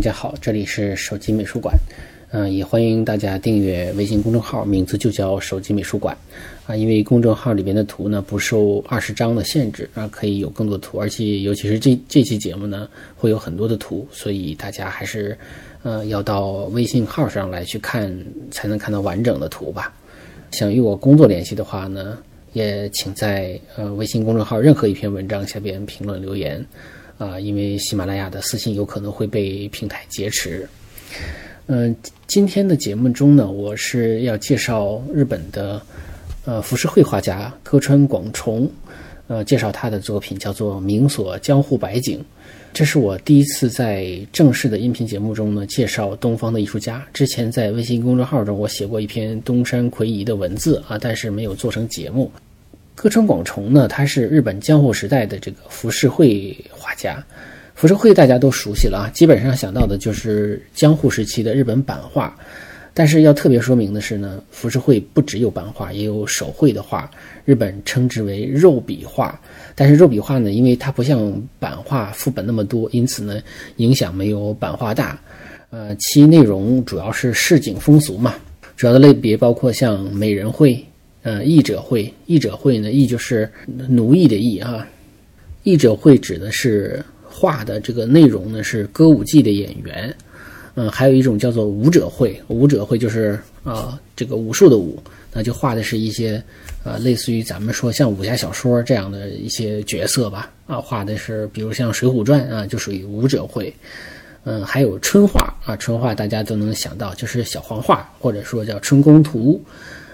大家好，这里是手机美术馆，嗯、也欢迎大家订阅微信公众号，名字就叫手机美术馆啊。因为公众号里边的图呢不受二十张的限制啊，可以有更多图，而且尤其是这这期节目呢会有很多的图，所以大家还是呃要到微信号上来去看，才能看到完整的图吧。想与我工作联系的话呢，也请在呃微信公众号任何一篇文章下边评论留言。啊，因为喜马拉雅的私信有可能会被平台劫持。嗯、今天的节目中呢，我是要介绍日本的呃浮世绘画家歌川广重，呃，介绍他的作品叫做《明所江户百景》。这是我第一次在正式的音频节目中呢介绍东方的艺术家。之前在微信公众号中我写过一篇东山魁夷的文字啊，但是没有做成节目。歌川广重呢，他是日本江户时代的这个浮世绘大家。浮世绘大家都熟悉了啊，基本上想到的就是江户时期的日本版画。但是要特别说明的是呢，浮世绘不只有版画，也有手绘的画，日本称之为肉笔画。但是肉笔画呢，因为它不像版画副本那么多，因此呢，影响没有版画大。呃，其内容主要是市井风俗嘛，主要的类别包括像美人绘。呃，译者会，译者会呢，译就是奴役的役啊。译者会指的是画的这个内容呢是歌舞伎的演员，嗯、还有一种叫做武者会，武者会就是啊、这个武术的武，那就画的是一些呃类似于咱们说像武侠小说这样的一些角色吧，啊，画的是比如像《水浒传》啊，就属于武者会。嗯，还有春画啊，春画大家都能想到，就是小黄画，或者说叫春宫图。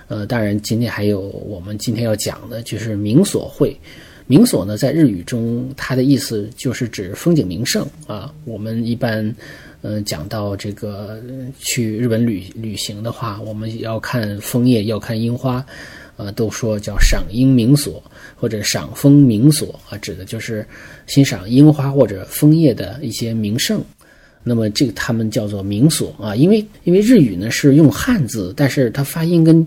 呃，当然，今天还有我们今天要讲的就是明所绘。明所呢，在日语中，它的意思就是指风景名胜啊。我们一般，呃，讲到这个去日本旅旅行的话，我们要看枫叶，要看樱花，呃，都说叫赏樱名所或者赏枫名所啊，指的就是欣赏樱花或者枫叶的一些名胜。那么这个他们叫做名所啊，因为因为日语呢是用汉字，但是它发音跟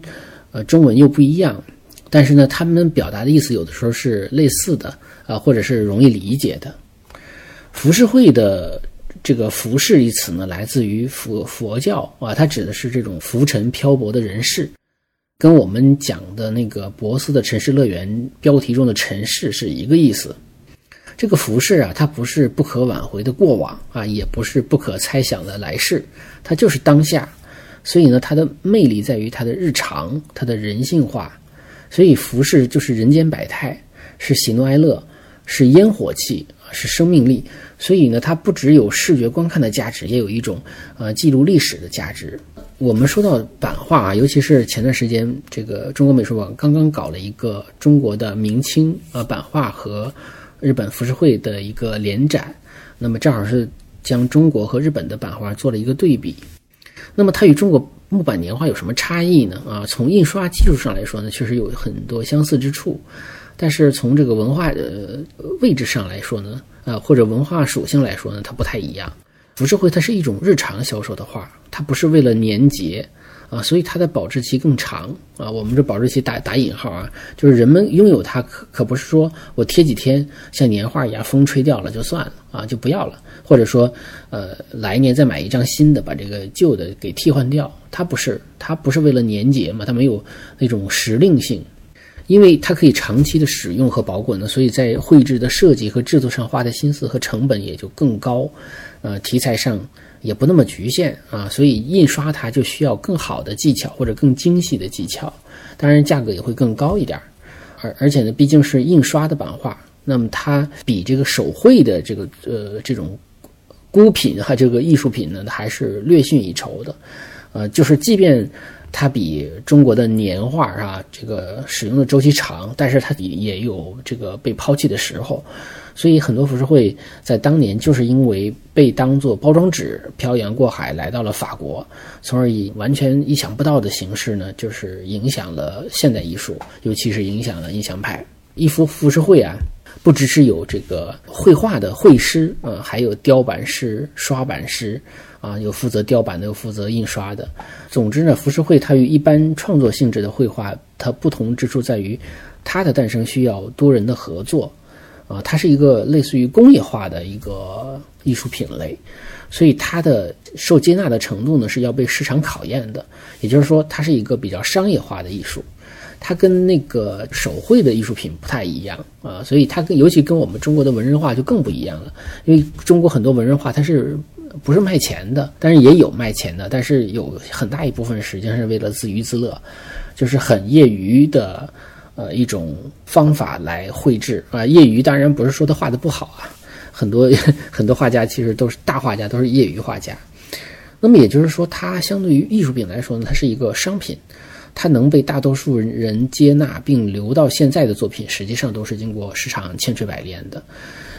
呃中文又不一样，但是呢，他们表达的意思有的时候是类似的啊、或者是容易理解的。浮世绘的这个“浮世”一词呢，来自于佛佛教啊，它指的是这种浮沉漂泊的人世，跟我们讲的那个博斯的《城市乐园》标题中的“尘世”是一个意思。这个浮世啊，它不是不可挽回的过往啊，也不是不可猜想的来世，它就是当下。所以呢，它的魅力在于它的日常，它的人性化。所以服饰就是人间百态，是喜怒哀乐，是烟火气，是生命力。所以呢，它不只有视觉观看的价值，也有一种呃记录历史的价值。我们说到版画啊，尤其是前段时间，这个中国美术馆刚刚搞了一个中国的明清呃版画和日本浮世绘的一个联展，那么正好是将中国和日本的版画做了一个对比。那么它与中国木板年画有什么差异呢？啊，从印刷技术上来说呢，确实有很多相似之处，但是从这个文化的位置上来说呢，啊，或者文化属性来说呢，它不太一样。浮世绘它是一种日常销售的画，它不是为了年节啊，所以它的保质期更长啊。我们这保质期打打引号啊，就是人们拥有它可可不是说我贴几天像年画一样风吹掉了就算了啊，就不要了，或者说呃来年再买一张新的把这个旧的给替换掉，它不是它不是为了年节嘛，它没有那种时令性。因为它可以长期的使用和保管呢，所以在绘制的设计和制作上花的心思和成本也就更高，呃，题材上也不那么局限啊，所以印刷它就需要更好的技巧或者更精细的技巧，当然价格也会更高一点儿，而而且呢，毕竟是印刷的版画，那么它比这个手绘的这个呃这种孤品哈这个艺术品呢，还是略逊一筹的，呃，就是即便。它比中国的年画啊，这个使用的周期长，但是它也有这个被抛弃的时候，所以很多浮世绘在当年就是因为被当做包装纸漂洋过海来到了法国，从而以完全意想不到的形式呢，就是影响了现代艺术，尤其是影响了印象派。一幅浮世绘啊，不只是有这个绘画的绘师，呃，还有雕版师、刷版师。啊，有负责雕版的，有负责印刷的。总之呢，浮世绘它与一般创作性质的绘画，它不同之处在于，它的诞生需要多人的合作。啊，它是一个类似于工业化的一个艺术品类。所以它的受接纳的程度呢是要被市场考验的。也就是说，它是一个比较商业化的艺术，它跟那个手绘的艺术品不太一样啊。所以它跟尤其跟我们中国的文人画就更不一样了，因为中国很多文人画它是不是卖钱的，但是也有卖钱的，但是有很大一部分实际上是为了自娱自乐，就是很业余的呃一种方法来绘制啊。业余当然不是说他画的不好啊。很多 很多画家其实都是大画家，都是业余画家。那么也就是说，它相对于艺术品来说呢，它是一个商品。它能被大多数人接纳并留到现在的作品，实际上都是经过市场千锤百炼的。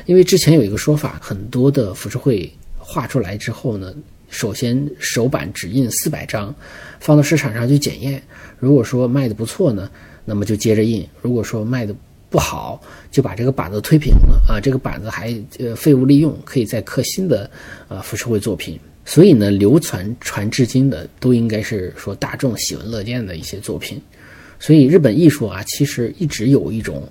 因为之前有一个说法，很多的浮世绘画出来之后呢，首先首版只印四百张，放到市场上去检验。如果说卖的不错呢，那么就接着印；如果说卖的，不好，就把这个板子推平了啊！这个板子还呃废物利用，可以再刻新的呃浮世绘作品。所以呢，流传传至今的都应该是说大众喜闻乐见的一些作品。所以日本艺术啊，其实一直有一种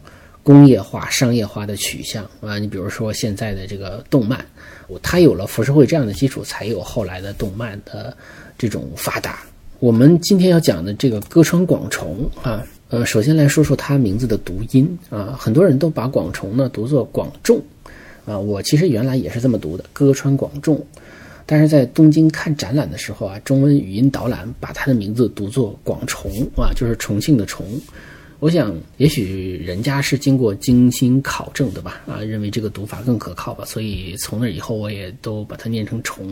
工业化、商业化的取向啊。你比如说现在的这个动漫，它有了浮世绘这样的基础，才有后来的动漫的这种发达。我们今天要讲的这个歌川广重啊。呃，首先来说说它名字的读音啊，很多人都把广重呢读作广重，啊，我其实原来也是这么读的，歌川广重，但是在东京看展览的时候啊，中文语音导览把他的名字读作广重啊，就是重庆的重，我想也许人家是经过精心考证的吧，啊，认为这个读法更可靠吧，所以从那以后我也都把它念成重，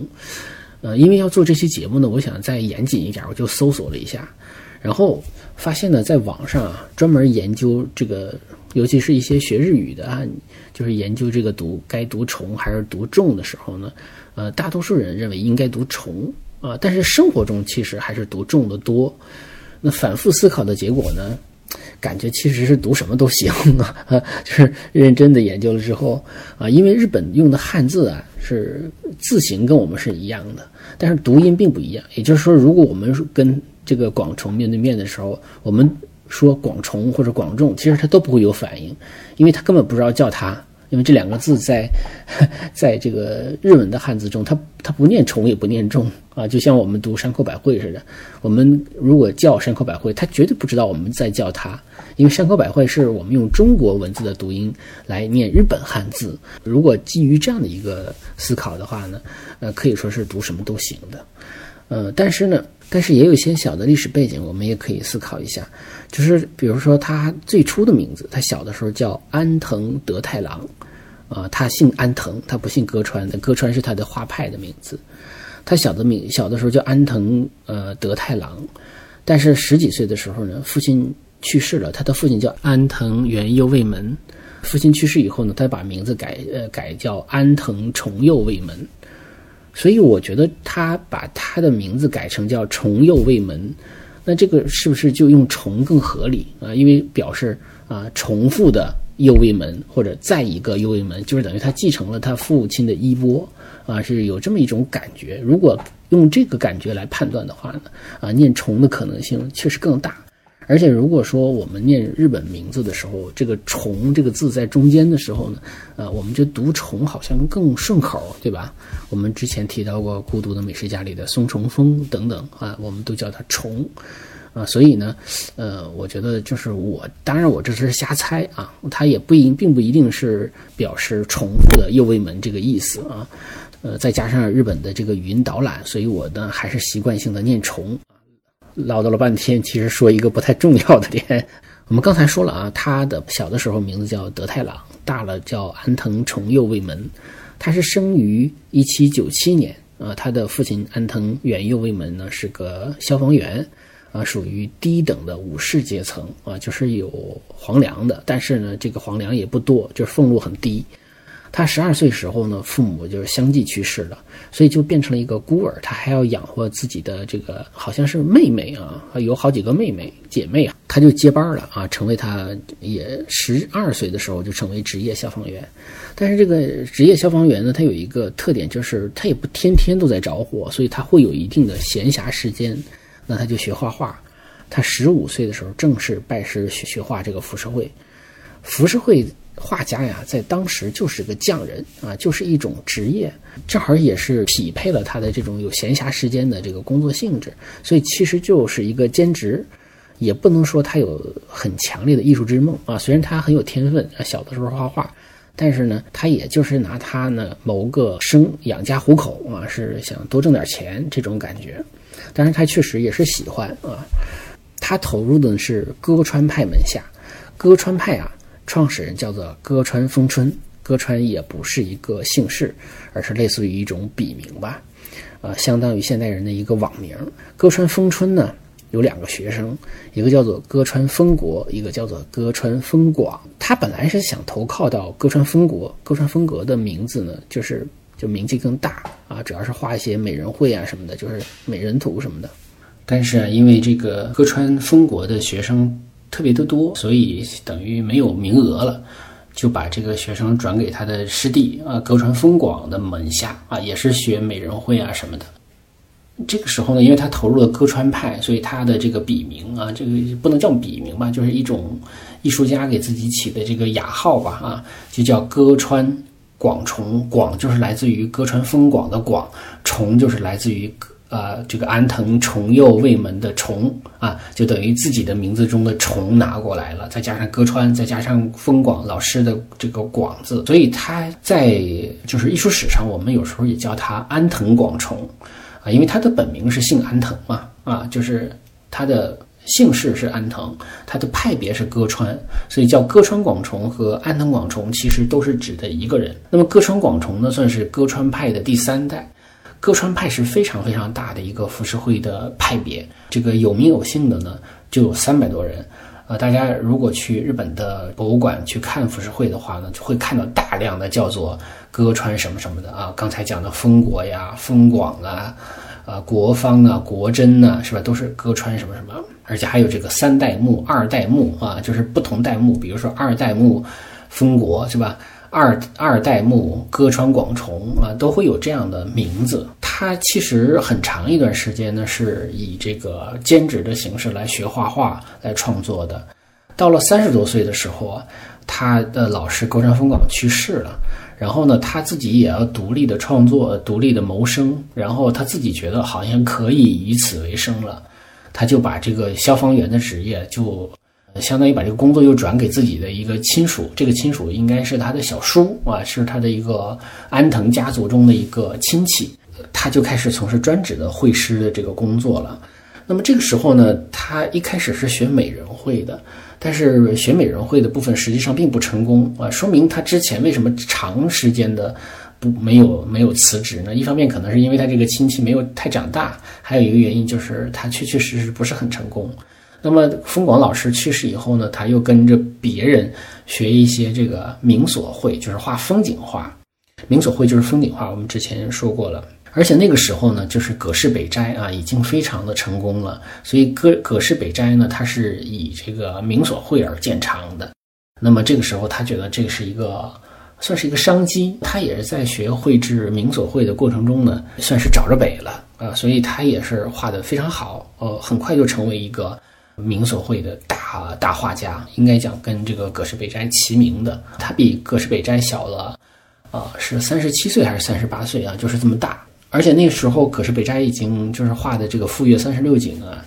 呃，因为要做这期节目呢，我想再严谨一点，我就搜索了一下。然后发现呢，在网上啊，专门研究这个，尤其是一些学日语的啊，就是研究这个读该读虫还是读重的时候呢，呃，大多数人认为应该读虫啊，但是生活中其实还是读重的多。那反复思考的结果呢，感觉其实是读什么都行啊，就是认真的研究了之后啊，因为日本用的汉字啊是字形跟我们是一样的，但是读音并不一样。也就是说，如果我们跟这个广重面对面的时候，我们说广重或者广众，其实他都不会有反应，因为他根本不知道叫他，因为这两个字在 在这个日文的汉字中，它它不念重也不念重啊，就像我们读山口百惠似的，我们如果叫山口百惠，他绝对不知道我们在叫他，因为山口百惠是我们用中国文字的读音来念日本汉字，如果基于这样的一个思考的话呢，呃，可以说是读什么都行的，呃，但是呢。但是也有一些小的历史背景，我们也可以思考一下，就是比如说他最初的名字，他小的时候叫安藤德太郎，啊，他姓安藤，他不姓歌川，歌川是他的画派的名字。他小的名小的时候叫安藤呃德太郎，但是十几岁的时候呢，父亲去世了，他的父亲叫安藤元右卫门，父亲去世以后呢，他把名字改呃改叫安藤重右卫门。所以我觉得他把他的名字改成叫重右卫门，那这个是不是就用重更合理啊？因为表示啊重复的右卫门或者再一个右卫门，就是等于他继承了他父亲的衣钵啊，是有这么一种感觉。如果用这个感觉来判断的话呢，啊念重的可能性确实更大。而且，如果说我们念日本名字的时候，这个“虫”这个字在中间的时候呢，呃，我们就读“虫”好像更顺口，对吧？我们之前提到过《孤独的美食家》里的松重丰等等啊，我们都叫它“虫”，啊，所以呢，呃，我觉得就是我，当然我这是瞎猜啊，它也不一，并不一定是表示重复的右卫门这个意思啊，呃，再加上日本的这个语音导览，所以我呢还是习惯性的念“虫”。唠叨了半天，其实说一个不太重要的点。我们刚才说了啊，他的小的时候名字叫德太郎，大了叫安藤重右卫门。他是生于一七九七年啊，他的父亲安藤远右卫门呢是个消防员啊，属于低等的武士阶层啊，就是有皇粮的，但是呢，这个皇粮也不多，就是俸禄很低。他十二岁时候呢，父母就是相继去世了，所以就变成了一个孤儿。他还要养活自己的这个好像是妹妹啊，有好几个妹妹姐妹啊，他就接班了啊，成为他也十二岁的时候就成为职业消防员。但是这个职业消防员呢，他有一个特点，就是他也不天天都在着火，所以他会有一定的闲暇时间，那他就学画画。他十五岁的时候正式拜师学学画这个浮世绘，浮世绘。画家呀，在当时就是个匠人啊，就是一种职业，正好也是匹配了他的这种有闲暇时间的这个工作性质，所以其实就是一个兼职，也不能说他有很强烈的艺术之梦啊。虽然他很有天分啊，小的时候画画，但是呢，他也就是拿他呢谋个生养家糊口啊，是想多挣点钱这种感觉。当然，他确实也是喜欢啊，他投入的是歌川派门下，歌川派啊。创始人叫做歌川丰春，歌川也不是一个姓氏，而是类似于一种笔名吧，呃，相当于现代人的一个网名。歌川丰春呢有两个学生，一个叫做歌川丰国，一个叫做歌川丰广。他本来是想投靠到歌川丰国，歌川丰国的名字呢就是就名气更大啊，主要是画一些美人绘啊什么的，就是美人图什么的。但是啊，因为这个歌川丰国的学生。特别的多，所以等于没有名额了，就把这个学生转给他的师弟啊，歌川丰广的门下啊，也是学美人绘啊什么的。这个时候呢，因为他投入了歌川派，所以他的这个笔名啊，这个不能叫笔名吧，就是一种艺术家给自己起的这个雅号吧啊，就叫歌川广重。广就是来自于歌川丰广的广，重就是来自于。呃，这个安藤重右卫门的重啊，就等于自己的名字中的重拿过来了，再加上歌川，再加上丰广老师的这个广字，所以他在就是艺术史上，我们有时候也叫他安藤广重啊，因为他的本名是姓安藤嘛啊，就是他的姓氏是安藤，他的派别是歌川，所以叫歌川广重和安藤广重其实都是指的一个人。那么歌川广重呢，算是歌川派的第三代。歌川派是非常非常大的一个浮世绘的派别，这个有名有姓的呢就有三百多人。呃，大家如果去日本的博物馆去看浮世绘的话呢，就会看到大量的叫做歌川什么什么的啊。刚才讲的丰国呀、丰广啊、呃国方啊、国真呐，是吧？都是歌川什么什么，而且还有这个三代目、二代目啊，就是不同代目，比如说二代目丰国，是吧？二二代目歌川广重啊，都会有这样的名字。他其实很长一段时间呢，是以这个兼职的形式来学画画、来创作的。到了三十多岁的时候啊，他的老师歌川丰广去世了，然后呢，他自己也要独立的创作、独立的谋生，然后他自己觉得好像可以以此为生了，他就把这个消防员的职业就。相当于把这个工作又转给自己的一个亲属，这个亲属应该是他的小叔啊，是他的一个安藤家族中的一个亲戚，他就开始从事专职的绘师的这个工作了。那么这个时候呢，他一开始是学美人绘的，但是学美人绘的部分实际上并不成功啊，说明他之前为什么长时间的不没有没有辞职呢？一方面可能是因为他这个亲戚没有太长大，还有一个原因就是他确确实实不是很成功。那么，丰广老师去世以后呢，他又跟着别人学一些这个明所绘，就是画风景画。明所绘就是风景画，我们之前说过了。而且那个时候呢，就是葛饰北斋啊，已经非常的成功了。所以葛葛饰北斋呢，它是以这个明所绘而见长的。那么这个时候，他觉得这是一个算是一个商机。他也是在学绘制明所绘的过程中呢，算是找着北了啊。所以他也是画的非常好，呃，很快就成为一个。明所绘的大大画家，应该讲跟这个葛饰北斋齐名的。他比葛饰北斋小了，啊，是三十七岁还是三十八岁啊？就是这么大。而且那时候，葛饰北斋已经就是画的这个《富岳三十六景》啊，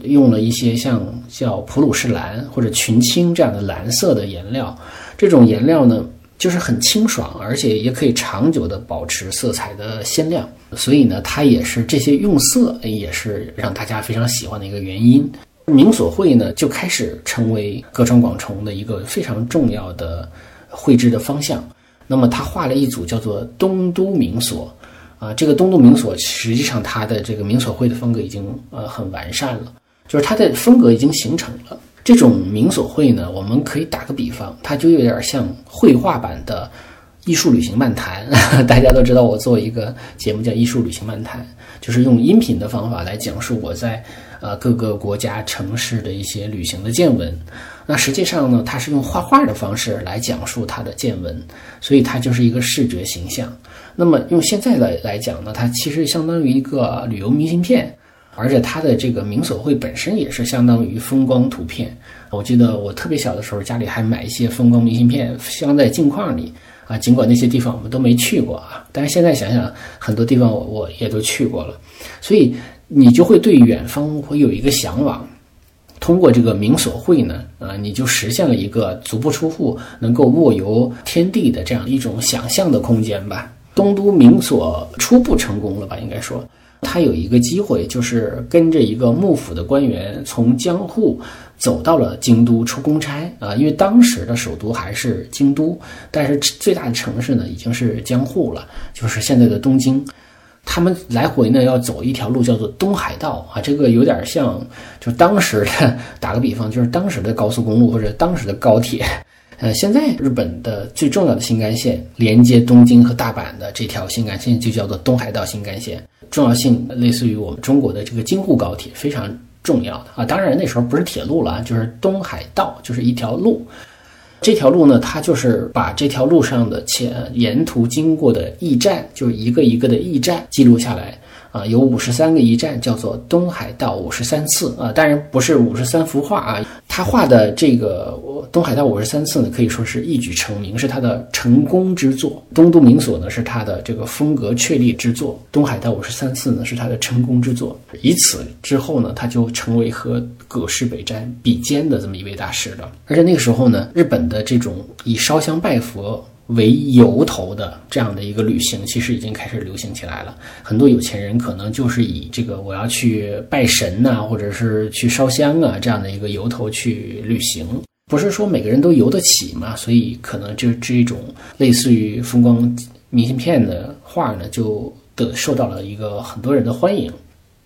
用了一些像叫普鲁士蓝或者群青这样的蓝色的颜料。这种颜料呢，就是很清爽，而且也可以长久的保持色彩的鲜亮。所以呢，它也是这些用色也是让大家非常喜欢的一个原因。明所绘呢，就开始成为歌川广重的一个非常重要的绘制的方向。那么他画了一组叫做东都明所，啊，这个东都明所实际上它的这个明所绘的风格已经呃很完善了，就是它的风格已经形成了。这种明所绘呢，我们可以打个比方，它就有点像绘画版的艺术旅行漫谈。大家都知道，我做一个节目叫《艺术旅行漫谈》，就是用音频的方法来讲述我在。呃，各个国家城市的一些旅行的见闻，那实际上呢，它是用画画的方式来讲述它的见闻，所以它就是一个视觉形象。那么用现在的来讲呢，它其实相当于一个旅游明信片，而且它的这个明锁会本身也是相当于风光图片。我记得我特别小的时候，家里还买一些风光明信片，镶在镜框里啊。尽管那些地方我们都没去过啊，但是现在想想，很多地方我我也都去过了，所以你就会对远方会有一个向往。通过这个明所会呢，啊，你就实现了一个足不出户能够卧游天地的这样一种想象的空间吧。东都明所初步成功了吧？应该说，他有一个机会，就是跟着一个幕府的官员从江户走到了京都出公差啊。因为当时的首都还是京都，但是最大的城市呢已经是江户了，就是现在的东京。他们来回呢要走一条路叫做东海道啊，这个有点像，就当时的打个比方，就是当时的高速公路或者当时的高铁。呃，现在日本的最重要的新干线连接东京和大阪的这条新干线就叫做东海道新干线，重要性类似于我们中国的这个京沪高铁，非常重要的啊。当然那时候不是铁路了，就是东海道，就是一条路。这条路呢，它就是把这条路上的前沿途经过的驿站，就是一个一个的驿站记录下来。啊，有五十三个驿站，叫做东海道五十三次啊，当然不是五十三幅画啊，他画的这个东海道五十三次呢，可以说是一举成名，是他的成功之作。东都明所呢，是他的这个风格确立之作，东海道五十三次呢，是他的成功之作。以此之后呢，他就成为和葛饰北斋比肩的这么一位大师了。而且那个时候呢，日本的这种以烧香拜佛。为由头的这样的一个旅行，其实已经开始流行起来了。很多有钱人可能就是以这个我要去拜神呐，或者是去烧香啊这样的一个由头去旅行。不是说每个人都游得起嘛，所以可能就这一种类似于风光明信片的画呢，就得受到了一个很多人的欢迎。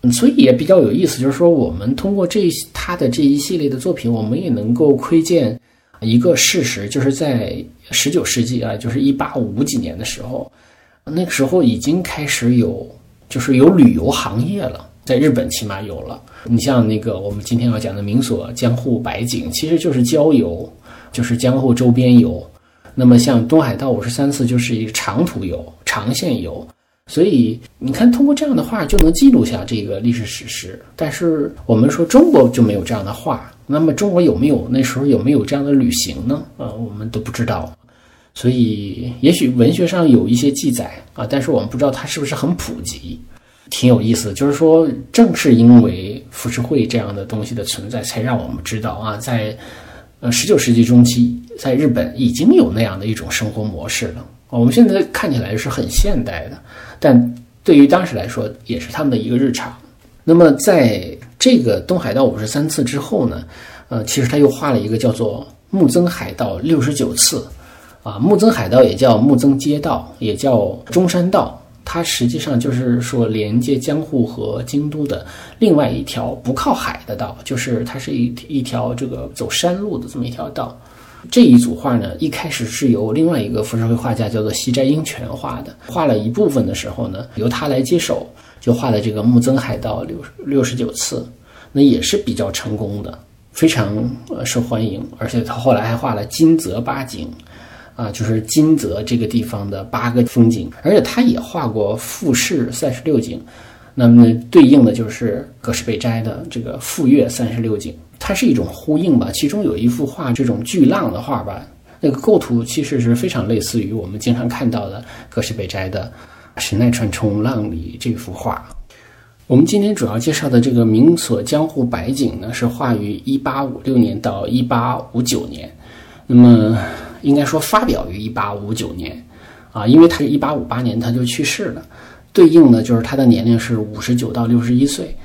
嗯所以也比较有意思，就是说我们通过这他的这一系列的作品，我们也能够窥见。一个事实就是在十九世纪啊，就是一八五几年的时候，那个时候已经开始有，就是有旅游行业了，在日本起码有了。你像那个我们今天要讲的名所江户百景，其实就是郊游，就是江户周边游。那么像东海道五十三次就是一个长途游、长线游。所以你看，通过这样的画就能记录下这个历史史实。但是我们说中国就没有这样的画。那么中国有没有那时候有没有这样的旅行呢？啊，我们都不知道，所以也许文学上有一些记载啊，但是我们不知道它是不是很普及，挺有意思。就是说，正是因为浮世绘这样的东西的存在，才让我们知道啊，在呃十九世纪中期，在日本已经有那样的一种生活模式了。我们现在看起来是很现代的，但对于当时来说，也是他们的一个日常。那么在这个东海道五十三次之后呢，呃，其实他又画了一个叫做木曾海道六十九次，啊，木曾海道也叫木曾街道，也叫中山道，它实际上就是说连接江户和京都的另外一条不靠海的道，就是它是一一条这个走山路的这么一条道。这一组画呢，一开始是由另外一个浮世绘画家叫做西斋英泉画的，画了一部分的时候呢，由他来接手。就画的这个木曾海道六六十九次，那也是比较成功的，非常呃受欢迎。而且他后来还画了金泽八景，啊，就是金泽这个地方的八个风景。而且他也画过富士三十六景，那么对应的就是葛饰北斋的这个富岳三十六景，它是一种呼应吧。其中有一幅画，这种巨浪的画吧，那个构图其实是非常类似于我们经常看到的葛饰北斋的。神奈川冲浪里这幅画，我们今天主要介绍的这个明锁江户百景呢，是画于一八五六年到一八五九年。那么应该说发表于一八五九年啊，因为他是一八五八年他就去世了，对应呢就是他的年龄是五十九到六十一岁。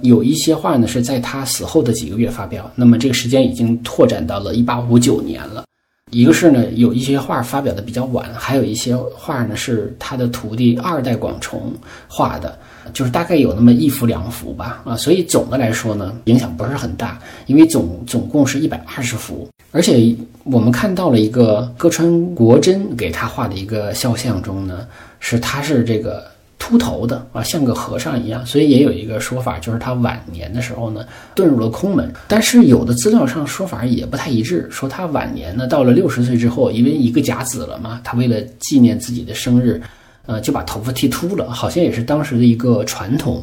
有一些画呢是在他死后的几个月发表，那么这个时间已经拓展到了一八五九年了。一个是呢，有一些画发表的比较晚，还有一些画呢是他的徒弟二代广重画的，就是大概有那么一幅两幅吧，啊，所以总的来说呢，影响不是很大，因为总总共是一百二十幅，而且我们看到了一个歌川国真给他画的一个肖像中呢，是他是这个。秃头的啊，像个和尚一样，所以也有一个说法，就是他晚年的时候呢，遁入了空门。但是有的资料上说法也不太一致，说他晚年呢，到了六十岁之后，因为一个甲子了嘛，他为了纪念自己的生日，呃，就把头发剃秃了，好像也是当时的一个传统。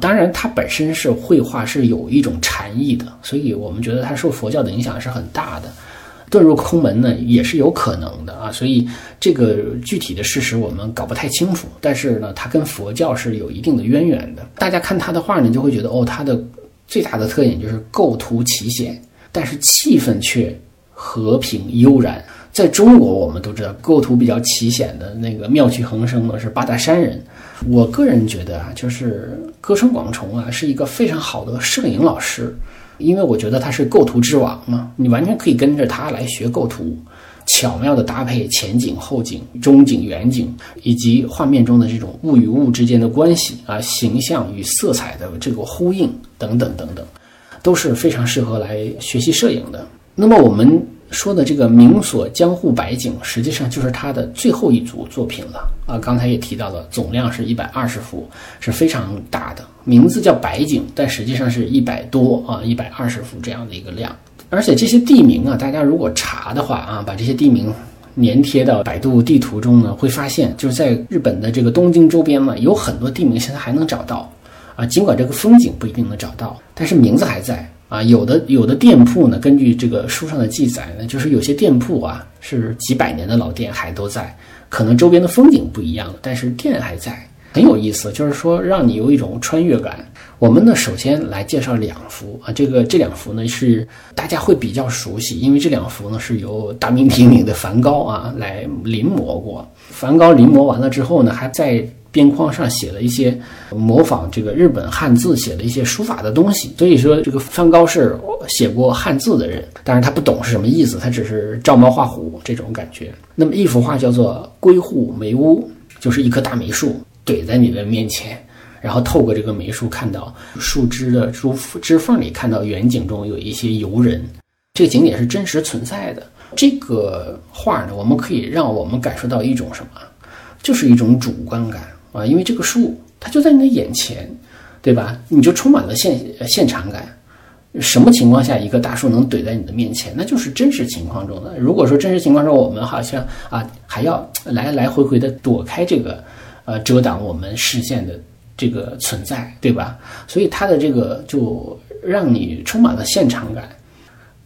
当然，他本身是绘画是有一种禅意的，所以我们觉得他受佛教的影响是很大的。遁入空门呢，也是有可能的啊。所以这个具体的事实我们搞不太清楚，但是呢，他跟佛教是有一定的渊源的。大家看他的画呢，就会觉得哦，他的最大的特点就是构图奇险，但是气氛却和平悠然。在中国，我们都知道构图比较奇险的那个妙趣横生的是八大山人。我个人觉得啊，就是歌声广重啊，是一个非常好的摄影老师，因为我觉得他是构图之王嘛，你完全可以跟着他来学构图，巧妙的搭配前景、后景、中景、远景，以及画面中的这种物与物之间的关系啊，形象与色彩的这个呼应等等等等，都是非常适合来学习摄影的。那么我们。说的这个名所江户百景，实际上就是他的最后一组作品了啊！刚才也提到了，总量是一百二十幅，是非常大的。名字叫白井，但实际上是一百多啊，一百二十幅这样的一个量。而且这些地名啊，大家如果查的话啊，把这些地名粘贴到百度地图中呢，会发现就是在日本的这个东京周边嘛，有很多地名现在还能找到啊。尽管这个风景不一定能找到，但是名字还在。啊，有的有的店铺呢，根据这个书上的记载呢，就是有些店铺啊是几百年的老店还都在，可能周边的风景不一样了，但是店还在，很有意思。就是说让你有一种穿越感。我们呢首先来介绍两幅啊，这个这两幅呢是大家会比较熟悉，因为这两幅呢是由大名鼎鼎的梵高啊来临摹过。梵高临摹完了之后呢，还在。边框上写了一些模仿这个日本汉字写的一些书法的东西，所以说这个梵高是写过汉字的人，但是他不懂是什么意思，他只是照猫画虎这种感觉。那么一幅画叫做《归户梅屋》，就是一棵大梅树怼在你的面前，然后透过这个梅树看到树枝的枝枝缝里看到远景中有一些游人，这个景点是真实存在的。这个画呢，我们可以让我们感受到一种什么，就是一种主观感。啊，因为这个树它就在你的眼前，对吧？你就充满了现现场感。什么情况下一个大树能怼在你的面前？那就是真实情况中的。如果说真实情况中，我们好像啊还要来来回回的躲开这个呃遮挡我们视线的这个存在，对吧？所以它的这个就让你充满了现场感，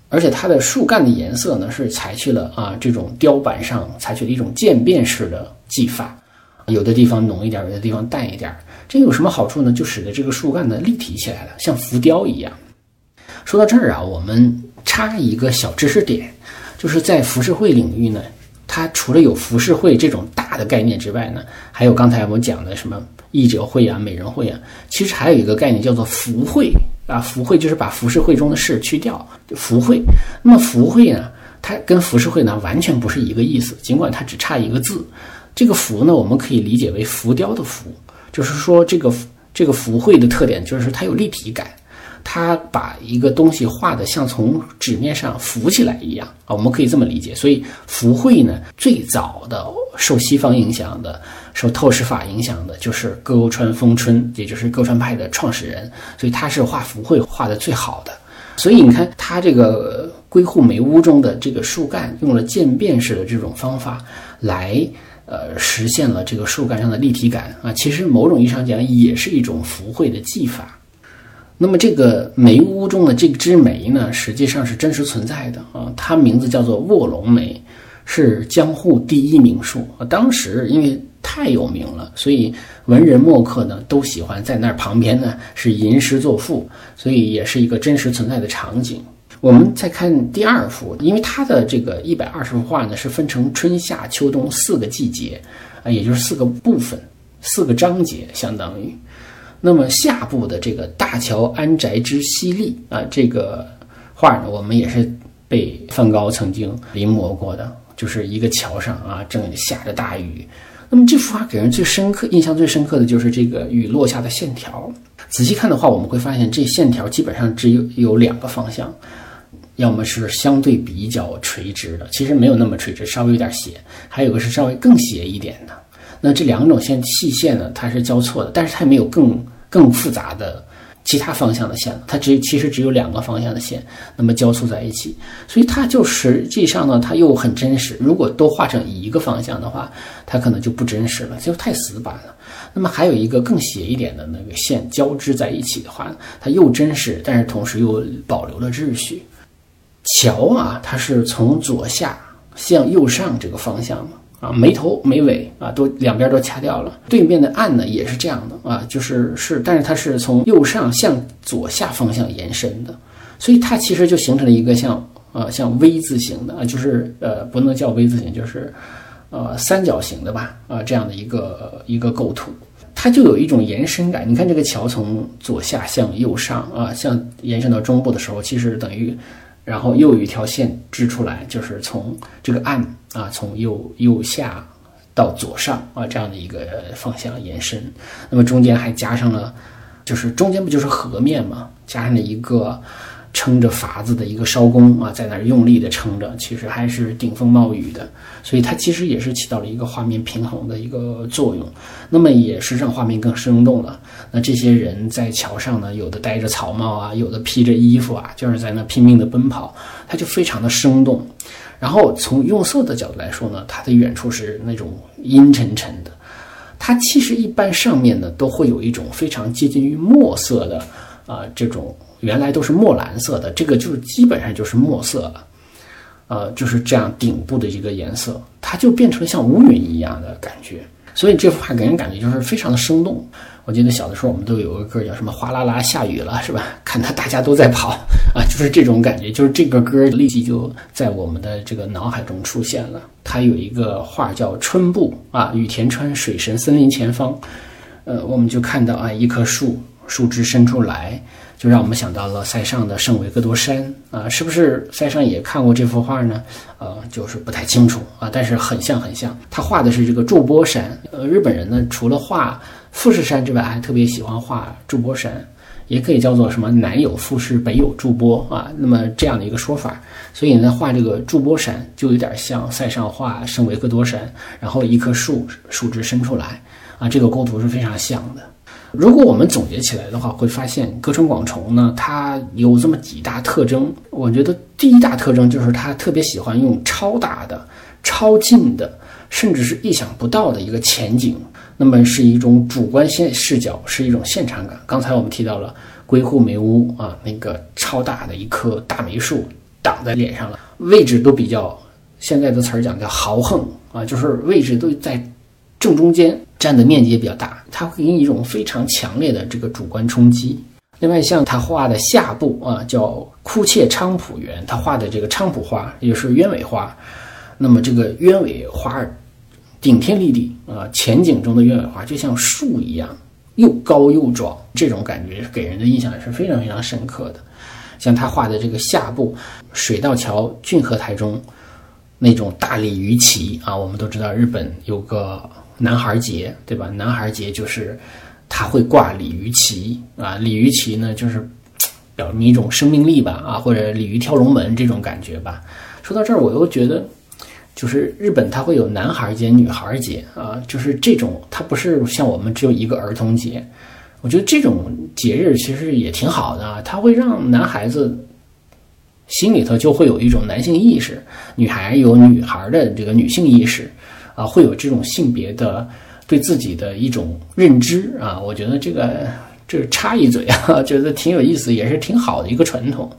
而且它的树干的颜色呢是采取了啊这种雕板上采取了一种渐变式的技法。有的地方浓一点，有的地方淡一点，这有什么好处呢？就使得这个树干呢立体起来了，像浮雕一样。说到这儿啊，我们插一个小知识点，就是在浮世绘领域呢，它除了有浮世绘这种大的概念之外呢，还有刚才我们讲的什么译者会啊、美人会啊，其实还有一个概念叫做浮会啊。浮会就是把浮世绘中的事去掉，浮会。那么浮会呢，它跟浮世绘呢完全不是一个意思，尽管它只差一个字。这个浮呢，我们可以理解为浮雕的浮，就是说这个这个浮会的特点就是它有立体感，他把一个东西画的像从纸面上浮起来一样啊，我们可以这么理解。所以浮绘呢，最早的受西方影响的，受透视法影响的，就是歌川丰春，也就是歌川派的创始人，所以他是画浮绘画的最好的。所以你看他这个归户梅屋中的这个树干，用了渐变式的这种方法来。呃，实现了这个树干上的立体感啊，其实某种意义上讲也是一种浮绘的技法。那么这个梅屋中的这支梅呢，实际上是真实存在的啊，它名字叫做卧龙梅，是江户第一名树。当时因为太有名了，所以文人墨客呢都喜欢在那儿旁边呢是吟诗作赋，所以也是一个真实存在的场景。我们再看第二幅，因为它的这个一百二十幅画呢，是分成春夏秋冬四个季节，啊，也就是四个部分、四个章节，相当于。那么下部的这个大桥安宅之西丽啊，这个画呢，我们也是被梵高曾经临摹过的，就是一个桥上啊，正下着大雨。那么这幅画给人最深刻印象最深刻的就是这个雨落下的线条。仔细看的话，我们会发现这线条基本上只有有两个方向。要么是相对比较垂直的，其实没有那么垂直，稍微有点斜；还有个是稍微更斜一点的。那这两种线细线呢，它是交错的，但是它没有更更复杂的其他方向的线了，它只其实只有两个方向的线，那么交错在一起，所以它就实际上呢，它又很真实。如果都画成一个方向的话，它可能就不真实了，就太死板了。那么还有一个更斜一点的那个线交织在一起的话，它又真实，但是同时又保留了秩序。桥啊，它是从左下向右上这个方向的啊，没头没尾啊，都两边都掐掉了。对面的岸呢也是这样的啊，就是是，但是它是从右上向左下方向延伸的，所以它其实就形成了一个像呃像 V 字形的啊，就是呃不能叫 V 字形，就是呃三角形的吧啊这样的一个一个构图，它就有一种延伸感。你看这个桥从左下向右上啊，向延伸到中部的时候，其实等于。然后又有一条线支出来，就是从这个岸啊，从右右下到左上啊这样的一个方向延伸。那么中间还加上了，就是中间不就是河面嘛，加上了一个。撑着筏子的一个艄公啊，在那儿用力的撑着，其实还是顶风冒雨的，所以它其实也是起到了一个画面平衡的一个作用。那么也是让画面更生动了。那这些人在桥上呢，有的戴着草帽啊，有的披着衣服啊，就是在那拼命的奔跑，它就非常的生动。然后从用色的角度来说呢，它的远处是那种阴沉沉的，它其实一般上面呢都会有一种非常接近于墨色的啊这种。原来都是墨蓝色的，这个就是基本上就是墨色了，呃，就是这样顶部的一个颜色，它就变成像乌云一样的感觉。所以这幅画给人感觉就是非常的生动。我记得小的时候我们都有个歌叫什么“哗啦啦下雨了”，是吧？看到大家都在跑啊，就是这种感觉，就是这个歌立即就在我们的这个脑海中出现了。它有一个画叫《春布》啊，雨田川水神森林前方，呃，我们就看到啊一棵树，树枝伸出来。就让我们想到了塞尚的圣维克多山啊，是不是塞尚也看过这幅画呢？呃，就是不太清楚啊，但是很像很像。他画的是这个筑波山，呃，日本人呢除了画富士山之外，还特别喜欢画筑波山，也可以叫做什么南有富士，北有筑波啊，那么这样的一个说法。所以呢，画这个筑波山就有点像塞尚画圣维克多山，然后一棵树树枝伸出来啊，这个构图是非常像的。如果我们总结起来的话，会发现歌川广重呢，它有这么几大特征。我觉得第一大特征就是他特别喜欢用超大的、超近的，甚至是意想不到的一个前景，那么是一种主观现视角，是一种现场感。刚才我们提到了归户梅屋啊，那个超大的一棵大梅树挡在脸上了，位置都比较现在的词儿讲叫豪横啊，就是位置都在正中间。占的面积也比较大，它会给你一种非常强烈的这个主观冲击。另外，像他画的下部啊，叫枯切菖蒲园，他画的这个菖蒲花也是鸢尾花。那么这个鸢尾花顶天立地啊，前景中的鸢尾花就像树一样，又高又壮，这种感觉给人的印象也是非常非常深刻的。像他画的这个下部水道桥郡河台中那种大鲤鱼旗啊，我们都知道日本有个。男孩节，对吧？男孩节就是他会挂鲤鱼旗啊，鲤鱼旗呢就是表明一种生命力吧，啊，或者鲤鱼跳龙门这种感觉吧。说到这儿，我又觉得，就是日本它会有男孩节、女孩节啊，就是这种，它不是像我们只有一个儿童节。我觉得这种节日其实也挺好的，它会让男孩子心里头就会有一种男性意识，女孩有女孩的这个女性意识。啊，会有这种性别的对自己的一种认知啊，我觉得这个这插一嘴啊，觉得挺有意思，也是挺好的一个传统。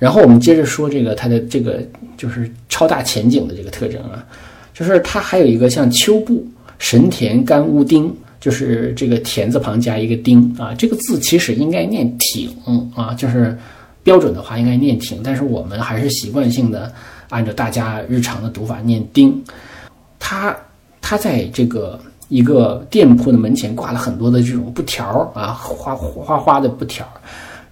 然后我们接着说这个它的这个就是超大前景的这个特征啊，就是它还有一个像秋布神田干屋丁，就是这个田字旁加一个丁啊，这个字其实应该念挺啊，就是标准的话应该念挺，但是我们还是习惯性的按照大家日常的读法念丁。他他在这个一个店铺的门前挂了很多的这种布条啊，花花花的布条。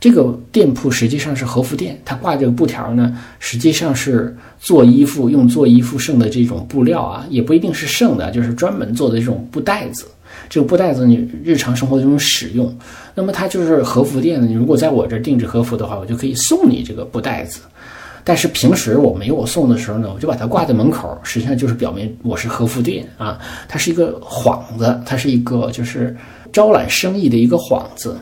这个店铺实际上是和服店，它挂这个布条呢，实际上是做衣服用做衣服剩的这种布料啊，也不一定是剩的，就是专门做的这种布袋子。这个布袋子你日常生活中使用，那么它就是和服店呢。你如果在我这定制和服的话，我就可以送你这个布袋子。但是平时我没有送的时候呢，我就把它挂在门口，实际上就是表明我是和服店啊，它是一个幌子，它是一个就是招揽生意的一个幌子。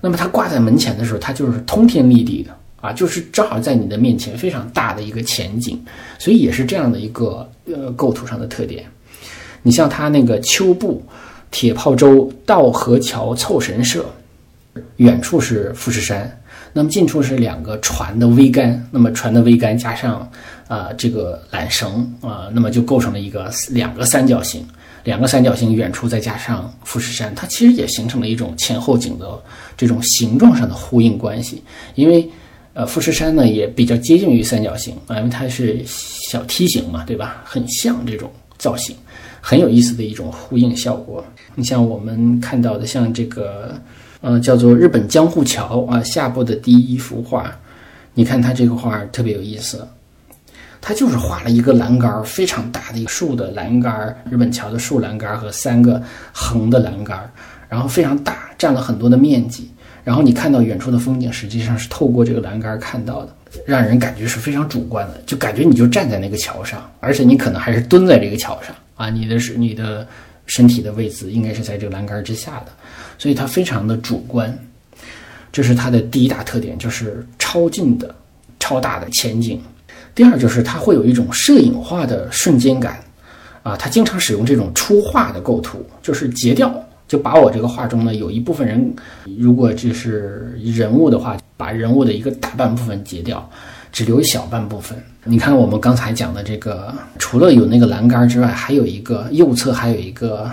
那么它挂在门前的时候，它就是通天立地的啊，就是正好在你的面前非常大的一个前景，所以也是这样的一个呃构图上的特点。你像它那个秋布，铁炮洲道河桥凑神社，远处是富士山。那么近处是两个船的桅杆，那么船的桅杆加上啊这个缆绳啊，那么就构成了一个两个三角形，两个三角形远处再加上富士山，它其实也形成了一种前后景的这种形状上的呼应关系。因为呃富士山呢也比较接近于三角形啊，因为它是小梯形嘛，对吧？很像这种造型，很有意思的一种呼应效果。你像我们看到的，像这个。嗯，叫做日本江户桥啊，下部的第一幅画，你看它这个画特别有意思，它就是画了一个栏杆非常大的一个竖的栏杆日本桥的竖栏杆和三个横的栏杆然后非常大，占了很多的面积。然后你看到远处的风景，实际上是透过这个栏杆看到的，让人感觉是非常主观的，就感觉你就站在那个桥上，而且你可能还是蹲在这个桥上啊，你的是你的身体的位置应该是在这个栏杆之下的。所以它非常的主观，这是它的第一大特点，就是超近的、超大的前景。第二就是它会有一种摄影化的瞬间感，啊，它经常使用这种出画的构图，就是截掉，就把我这个画中呢有一部分人，如果这是人物的话，把人物的一个大半部分截掉，只留小半部分。你看我们刚才讲的这个，除了有那个栏杆之外，还有一个右侧还有一个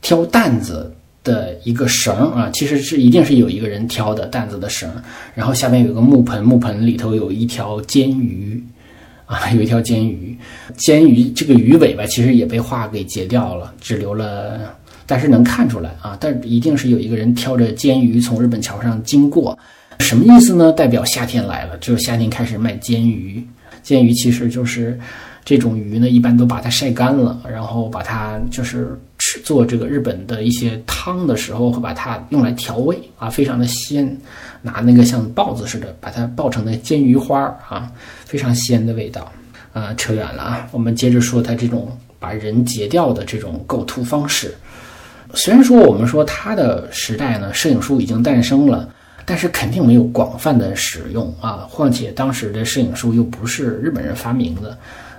挑担子。的一个绳啊，其实是一定是有一个人挑的担子的绳，然后下面有个木盆，木盆里头有一条煎鱼，啊，有一条煎鱼，煎鱼这个鱼尾巴其实也被画给截掉了，只留了，但是能看出来啊，但一定是有一个人挑着煎鱼从日本桥上经过，什么意思呢？代表夏天来了，就是夏天开始卖煎鱼，煎鱼其实就是这种鱼呢，一般都把它晒干了，然后把它就是。做这个日本的一些汤的时候，会把它用来调味啊，非常的鲜。拿那个像豹子似的，把它爆成那煎鱼花啊，非常鲜的味道。啊，扯远了啊，我们接着说它这种把人截掉的这种构图方式。虽然说我们说它的时代呢，摄影术已经诞生了，但是肯定没有广泛的使用啊。况且当时的摄影术又不是日本人发明的。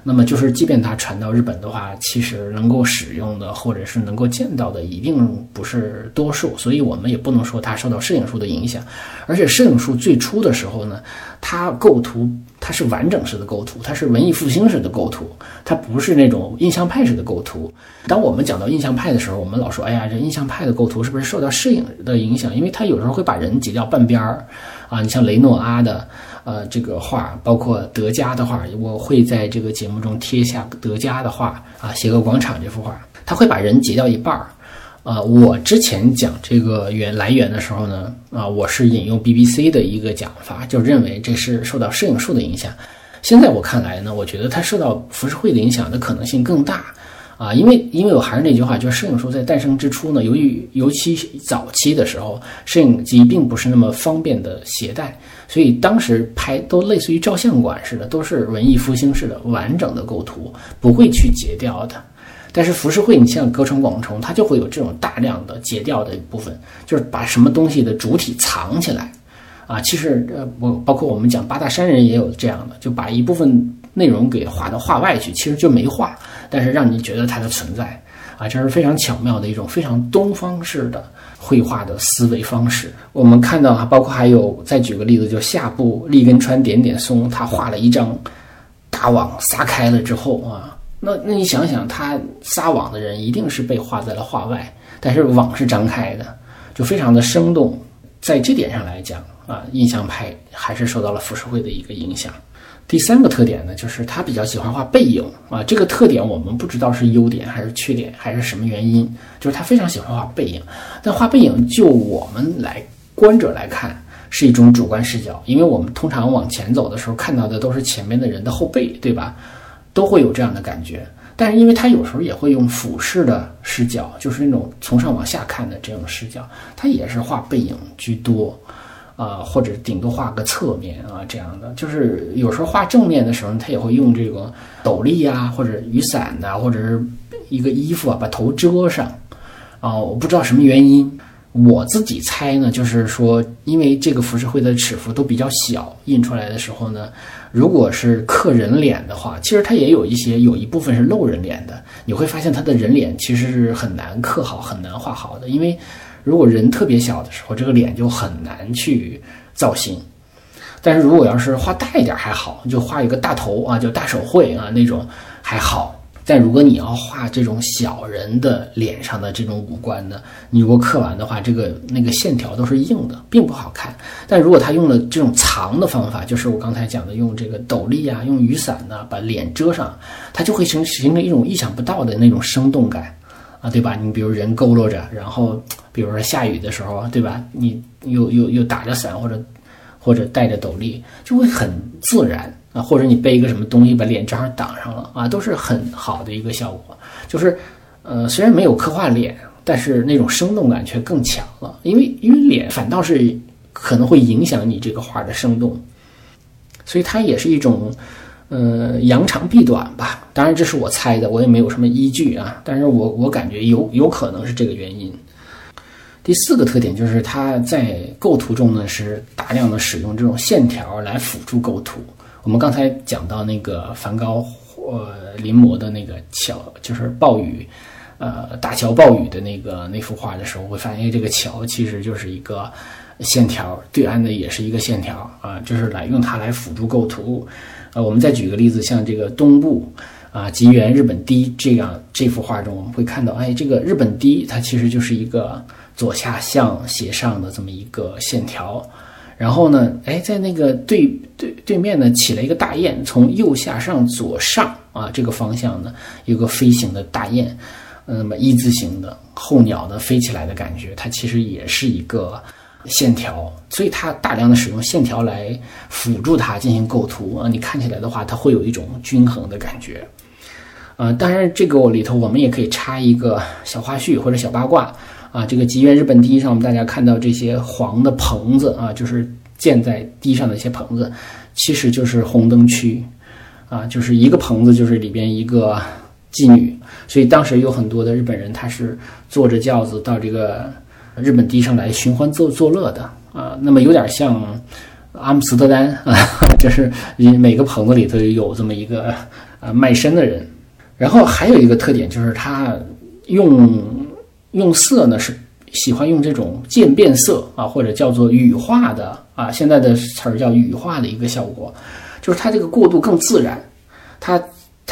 那么就是，即便它传到日本的话，其实能够使用的或者是能够见到的，一定不是多数。所以我们也不能说它受到摄影术的影响。而且摄影术最初的时候呢，它构图它是完整式的构图，它是文艺复兴式的构图，它不是那种印象派式的构图。当我们讲到印象派的时候，我们老说，哎呀，这印象派的构图是不是受到摄影的影响？因为它有时候会把人截掉半边儿啊。你像雷诺阿的。呃，这个画包括德加的画，我会在这个节目中贴下德加的画啊，写个广场这幅画，他会把人截掉一半儿。啊，我之前讲这个源来源的时候呢，啊，我是引用 BBC 的一个讲法，就认为这是受到摄影术的影响。现在我看来呢，我觉得它受到浮世绘的影响的可能性更大。啊，因为因为我还是那句话，就是摄影术在诞生之初呢，由于尤其早期的时候，摄影机并不是那么方便的携带，所以当时拍都类似于照相馆似的，都是文艺复兴式的完整的构图，不会去截掉的。但是浮世绘，你像歌川广重，它就会有这种大量的截掉的部分，就是把什么东西的主体藏起来。啊，其实呃，我包括我们讲八大山人也有这样的，就把一部分内容给画到画外去，其实就没画。但是让你觉得它的存在，啊，这是非常巧妙的一种非常东方式的绘画的思维方式。我们看到啊，包括还有再举个例子，就下部立根川点点松，他画了一张大网撒开了之后啊，那那你想想，他撒网的人一定是被画在了画外，但是网是张开的，就非常的生动。在这点上来讲啊，印象派还是受到了浮世绘的一个影响。第三个特点呢，就是他比较喜欢画背影啊。这个特点我们不知道是优点还是缺点，还是什么原因，就是他非常喜欢画背影。但画背影，就我们来观者来看，是一种主观视角，因为我们通常往前走的时候看到的都是前面的人的后背，对吧？都会有这样的感觉。但是因为他有时候也会用俯视的视角，就是那种从上往下看的这种视角，他也是画背影居多。啊，或者顶多画个侧面啊，这样的，就是有时候画正面的时候，他也会用这个斗笠呀，或者雨伞呐，或者是一个衣服啊，把头遮上。啊，我不知道什么原因，我自己猜呢，就是说，因为这个浮世绘的尺幅都比较小，印出来的时候呢，如果是刻人脸的话，其实它也有一些有一部分是露人脸的。你会发现他的人脸其实是很难刻好、很难画好的，因为如果人特别小的时候，这个脸就很难去造型。但是如果要是画大一点还好，就画一个大头啊，就大手绘啊那种还好。但如果你要画这种小人的脸上的这种五官呢，你如果刻完的话，这个那个线条都是硬的，并不好看。但如果他用了这种藏的方法，就是我刚才讲的，用这个斗笠啊，用雨伞呢，把脸遮上，它就会形形成一种意想不到的那种生动感啊，对吧？你比如人佝偻着，然后比如说下雨的时候，对吧？你又又又打着伞或者或者戴着斗笠，就会很自然。啊，或者你背一个什么东西把脸正好挡上了啊，都是很好的一个效果。就是，呃，虽然没有刻画脸，但是那种生动感却更强了。因为因为脸反倒是可能会影响你这个画的生动，所以它也是一种，呃，扬长避短吧。当然这是我猜的，我也没有什么依据啊。但是我我感觉有有可能是这个原因。第四个特点就是它在构图中呢是大量的使用这种线条来辅助构图。我们刚才讲到那个梵高，呃，临摹的那个桥，就是暴雨，呃，大桥暴雨的那个那幅画的时候，会发现这个桥其实就是一个线条，对岸的也是一个线条啊，就是来用它来辅助构图。呃，我们再举个例子，像这个东部啊，吉原日本堤这样这幅画中，我们会看到，哎，这个日本堤它其实就是一个左下向斜上的这么一个线条。然后呢，哎，在那个对对对面呢，起了一个大雁，从右下上左上啊这个方向呢，有个飞行的大雁，那么一字形的候鸟的飞起来的感觉，它其实也是一个线条，所以它大量的使用线条来辅助它进行构图啊，你看起来的话，它会有一种均衡的感觉，啊，当然这个里头我们也可以插一个小花絮或者小八卦。啊，这个吉原日本堤上，我们大家看到这些黄的棚子啊，就是建在堤上的一些棚子，其实就是红灯区，啊，就是一个棚子就是里边一个妓女，所以当时有很多的日本人他是坐着轿子到这个日本堤上来寻欢作作乐的啊，那么有点像阿姆斯特丹啊，就是每个棚子里头有这么一个啊卖身的人，然后还有一个特点就是他用。用色呢是喜欢用这种渐变色啊，或者叫做羽化的啊，现在的词儿叫羽化的一个效果，就是它这个过渡更自然，它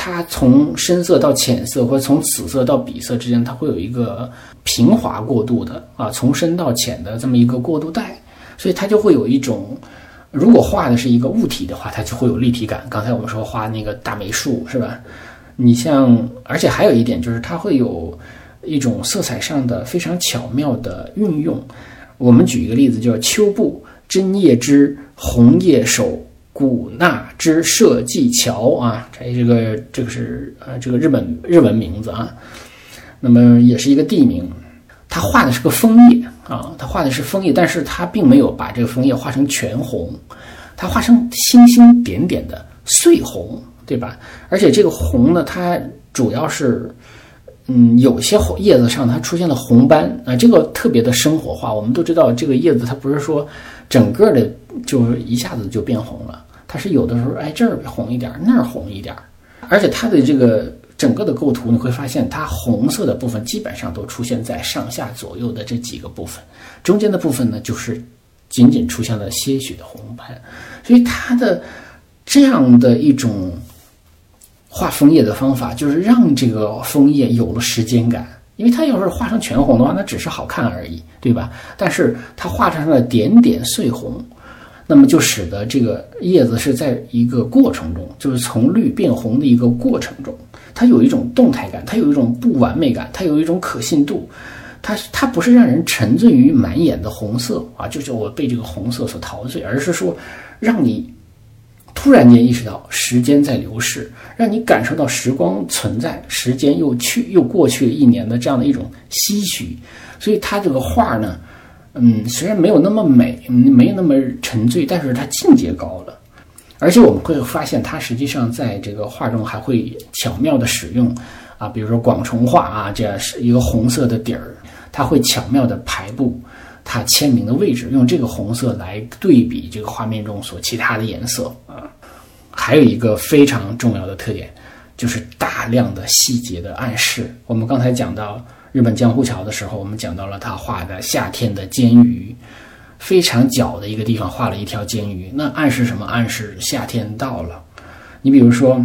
它从深色到浅色，或者从紫色到比色之间，它会有一个平滑过渡的啊，从深到浅的这么一个过渡带，所以它就会有一种，如果画的是一个物体的话，它就会有立体感。刚才我们说画那个大梅树是吧？你像，而且还有一点就是它会有。一种色彩上的非常巧妙的运用，我们举一个例子，叫秋布针叶枝红叶手古纳之设计桥啊，这这个这个是呃这个日本日文名字啊，那么也是一个地名，他画的是个枫叶啊，他画的是枫叶，但是他并没有把这个枫叶画成全红，他画成星星点点的碎红，对吧？而且这个红呢，它主要是。嗯，有些红叶子上它出现了红斑啊，这个特别的生活化。我们都知道，这个叶子它不是说整个的就一下子就变红了，它是有的时候哎这儿红一点，那儿红一点，而且它的这个整个的构图你会发现，它红色的部分基本上都出现在上下左右的这几个部分，中间的部分呢就是仅仅出现了些许的红斑，所以它的这样的一种。画枫叶的方法就是让这个枫叶有了时间感，因为它要是画成全红的话，那只是好看而已，对吧？但是它画上了点点碎红，那么就使得这个叶子是在一个过程中，就是从绿变红的一个过程中，它有一种动态感，它有一种不完美感，它有一种可信度，它它不是让人沉醉于满眼的红色啊，就是我被这个红色所陶醉，而是说让你。突然间意识到时间在流逝，让你感受到时光存在，时间又去又过去了一年的这样的一种唏嘘。所以他这个画呢，嗯，虽然没有那么美，没有那么沉醉，但是它境界高了。而且我们会发现，它实际上在这个画中还会巧妙的使用啊，比如说广重画啊，这样是一个红色的底儿，它会巧妙的排布。他签名的位置，用这个红色来对比这个画面中所其他的颜色啊。还有一个非常重要的特点，就是大量的细节的暗示。我们刚才讲到日本江户桥的时候，我们讲到了他画的夏天的煎鱼，非常角的一个地方画了一条煎鱼，那暗示什么？暗示夏天到了。你比如说，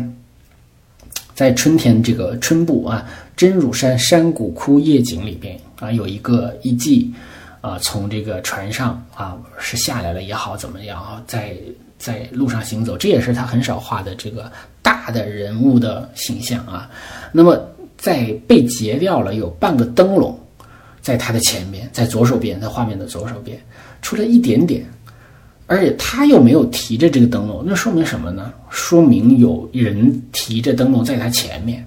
在春天这个春部啊，真汝山山谷窟夜景里边啊，有一个遗迹啊，从这个船上啊是下来了也好，怎么样啊，在。在路上行走，这也是他很少画的这个大的人物的形象啊。那么，在被截掉了有半个灯笼，在他的前面，在左手边，在画面的左手边，出了一点点，而且他又没有提着这个灯笼，那说明什么呢？说明有人提着灯笼在他前面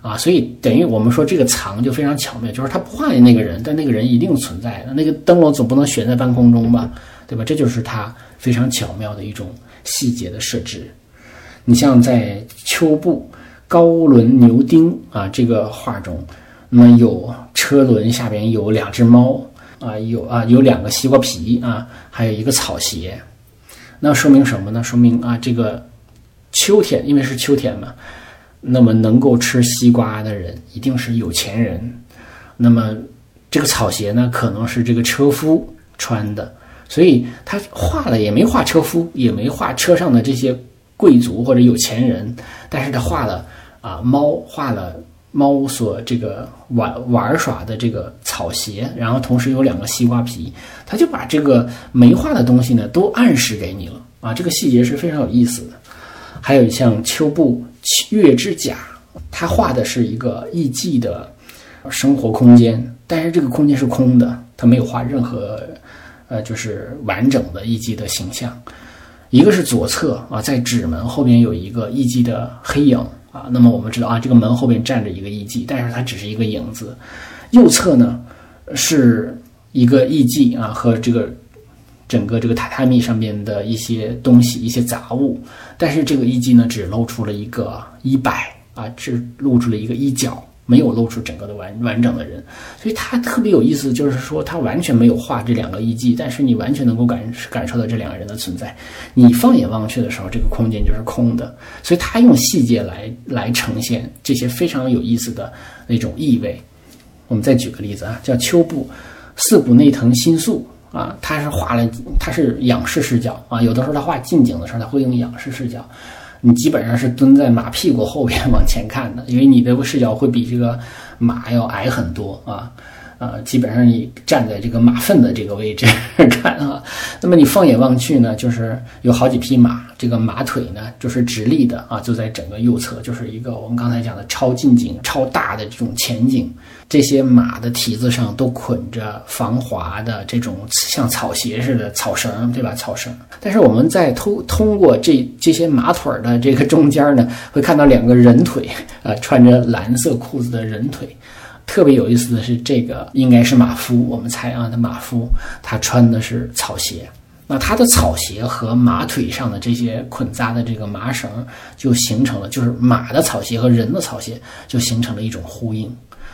啊。所以等于我们说这个藏就非常巧妙，就是他不画的那个人，但那个人一定存在的。那个灯笼总不能悬在半空中吧？对吧？这就是他非常巧妙的一种细节的设置。你像在秋布高轮牛丁啊这个画中，那么有车轮下边有两只猫啊，有啊有两个西瓜皮啊，还有一个草鞋。那说明什么呢？说明啊这个秋天，因为是秋天嘛，那么能够吃西瓜的人一定是有钱人。那么这个草鞋呢，可能是这个车夫穿的。所以他画了也没画车夫，也没画车上的这些贵族或者有钱人，但是他画了啊猫，画了猫所这个玩玩耍的这个草鞋，然后同时有两个西瓜皮，他就把这个没画的东西呢都暗示给你了啊，这个细节是非常有意思的。还有像秋部月之甲，他画的是一个艺妓的生活空间，但是这个空间是空的，他没有画任何。呃，就是完整的艺妓的形象，一个是左侧啊，在纸门后边有一个艺妓的黑影啊。那么我们知道啊，这个门后边站着一个艺妓，但是它只是一个影子。右侧呢是一个艺妓啊，和这个整个这个榻榻米上面的一些东西、一些杂物，但是这个艺妓呢只露出了一个衣摆啊，只露出了一个衣角。没有露出整个的完完整的人，所以他特别有意思，就是说他完全没有画这两个艺妓，但是你完全能够感感受到这两个人的存在。你放眼望去的时候，这个空间就是空的，所以他用细节来来呈现这些非常有意思的那种意味。我们再举个例子啊，叫秋布四谷内藤新宿啊，他是画了，他是仰视视角啊，有的时候他画近景的时候，他会用仰视视角。你基本上是蹲在马屁股后边 往前看的，因为你的视角会比这个马要矮很多啊。啊，基本上你站在这个马粪的这个位置 看啊，那么你放眼望去呢，就是有好几匹马，这个马腿呢就是直立的啊，就在整个右侧，就是一个我们刚才讲的超近景、超大的这种前景。这些马的蹄子上都捆着防滑的这种像草鞋似的草绳，对吧？草绳。但是我们在通通过这这些马腿的这个中间呢，会看到两个人腿啊，穿着蓝色裤子的人腿。特别有意思的是，这个应该是马夫，我们猜啊，他马夫他穿的是草鞋，那他的草鞋和马腿上的这些捆扎的这个麻绳，就形成了，就是马的草鞋和人的草鞋就形成了一种呼应，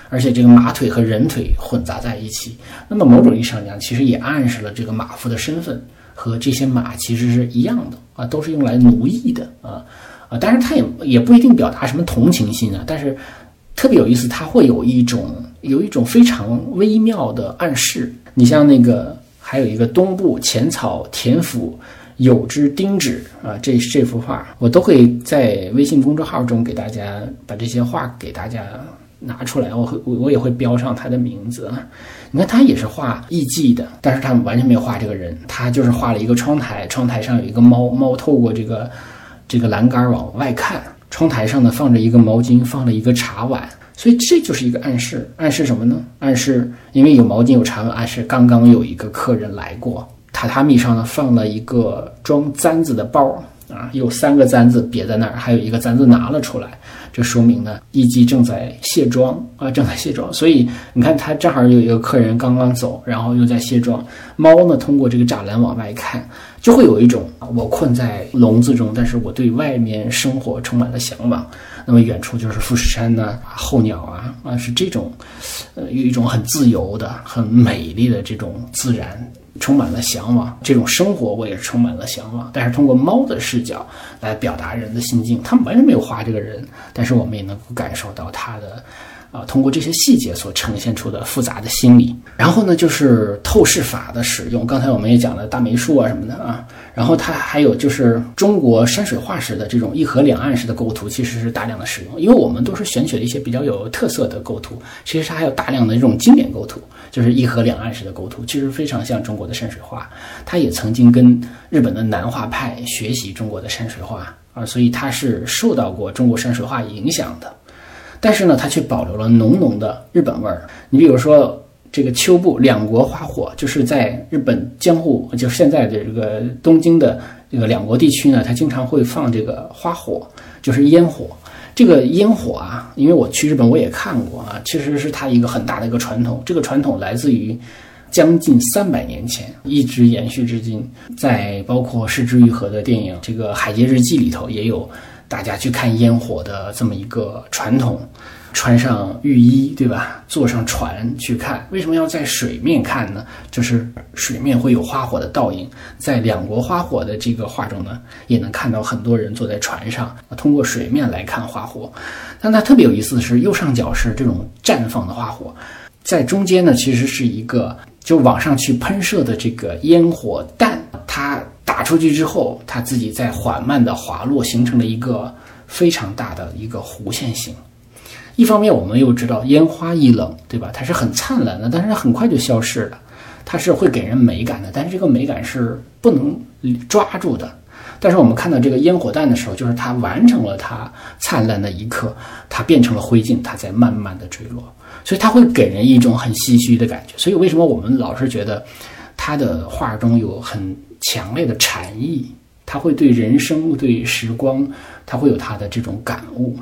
而且这个马腿和人腿混杂在一起，那么某种意义上讲，其实也暗示了这个马夫的身份和这些马其实是一样的啊，都是用来奴役的啊啊，当然他也也不一定表达什么同情心啊，但是。特别有意思，它会有一种有一种非常微妙的暗示。你像那个，还有一个东部浅草田府有之丁指啊，这这幅画我都会在微信公众号中给大家把这些画给大家拿出来，我会我我也会标上他的名字啊。你看他也是画艺妓的，但是他们完全没有画这个人，他就是画了一个窗台，窗台上有一个猫，猫透过这个这个栏杆往外看。窗台上呢放着一个毛巾，放了一个茶碗，所以这就是一个暗示。暗示什么呢？暗示因为有毛巾有茶碗，暗示刚刚有一个客人来过。榻榻米上呢放了一个装簪子的包，啊，有三个簪子别在那儿，还有一个簪子拿了出来，这说明呢，艺伎正在卸妆啊，正在卸妆。所以你看，他正好有一个客人刚刚走，然后又在卸妆。猫呢，通过这个栅栏往外看，就会有一种我困在笼子中，但是我对外面生活充满了向往。那么远处就是富士山呢，候鸟啊啊，是这种，呃，有一种很自由的、很美丽的这种自然。充满了向往，这种生活我也充满了向往。但是通过猫的视角来表达人的心境，他们完全没有画这个人，但是我们也能够感受到他的。啊，通过这些细节所呈现出的复杂的心理，然后呢，就是透视法的使用。刚才我们也讲了大梅树啊什么的啊，然后它还有就是中国山水画式的这种一河两岸式的构图，其实是大量的使用。因为我们都是选取了一些比较有特色的构图，其实它还有大量的这种经典构图，就是一河两岸式的构图，其实非常像中国的山水画。它也曾经跟日本的南画派学习中国的山水画啊，所以它是受到过中国山水画影响的。但是呢，它却保留了浓浓的日本味儿。你比如说，这个秋部两国花火，就是在日本江户，就是现在的这个东京的这个两国地区呢，它经常会放这个花火，就是烟火。这个烟火啊，因为我去日本我也看过啊，其实是它一个很大的一个传统。这个传统来自于将近三百年前，一直延续至今。在包括失之愈合的电影《这个海街日记》里头也有。大家去看烟火的这么一个传统，穿上浴衣，对吧？坐上船去看，为什么要在水面看呢？就是水面会有花火的倒影，在两国花火的这个画中呢，也能看到很多人坐在船上，通过水面来看花火。但它特别有意思的是，右上角是这种绽放的花火，在中间呢，其实是一个就往上去喷射的这个烟火弹，它。打出去之后，它自己在缓慢的滑落，形成了一个非常大的一个弧线形。一方面，我们又知道烟花易冷，对吧？它是很灿烂的，但是它很快就消失了。它是会给人美感的，但是这个美感是不能抓住的。但是我们看到这个烟火弹的时候，就是它完成了它灿烂的一刻，它变成了灰烬，它在慢慢的坠落，所以它会给人一种很唏嘘的感觉。所以为什么我们老是觉得他的画中有很强烈的禅意，他会对人生、对时光，他会有他的这种感悟。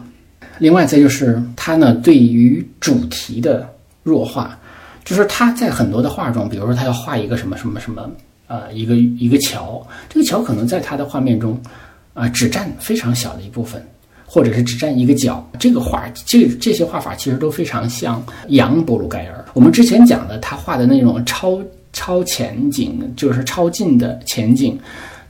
另外，再就是他呢，对于主题的弱化，就是他在很多的画中，比如说他要画一个什么什么什么，呃，一个一个桥，这个桥可能在他的画面中，啊，只占非常小的一部分，或者是只占一个角。这个画，这这些画法其实都非常像杨·博鲁盖尔。我们之前讲的他画的那种超。超前景就是超近的前景，